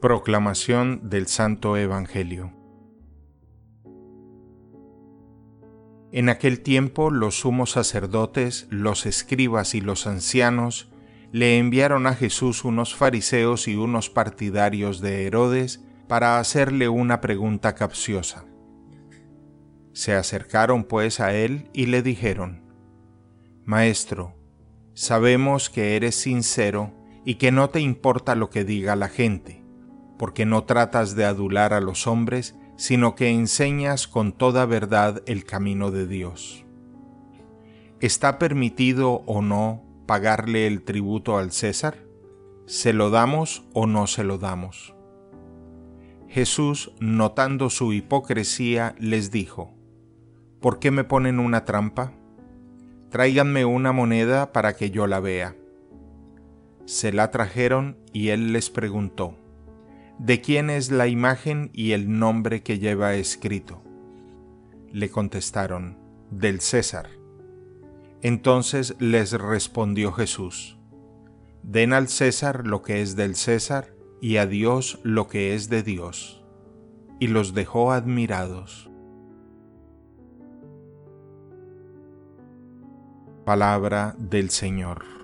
Proclamación del Santo Evangelio En aquel tiempo los sumos sacerdotes, los escribas y los ancianos le enviaron a Jesús unos fariseos y unos partidarios de Herodes para hacerle una pregunta capciosa. Se acercaron pues a él y le dijeron, Maestro, sabemos que eres sincero y que no te importa lo que diga la gente porque no tratas de adular a los hombres, sino que enseñas con toda verdad el camino de Dios. ¿Está permitido o no pagarle el tributo al César? ¿Se lo damos o no se lo damos? Jesús, notando su hipocresía, les dijo, ¿Por qué me ponen una trampa? Tráiganme una moneda para que yo la vea. Se la trajeron y él les preguntó, ¿De quién es la imagen y el nombre que lleva escrito? Le contestaron, del César. Entonces les respondió Jesús, Den al César lo que es del César y a Dios lo que es de Dios. Y los dejó admirados. Palabra del Señor.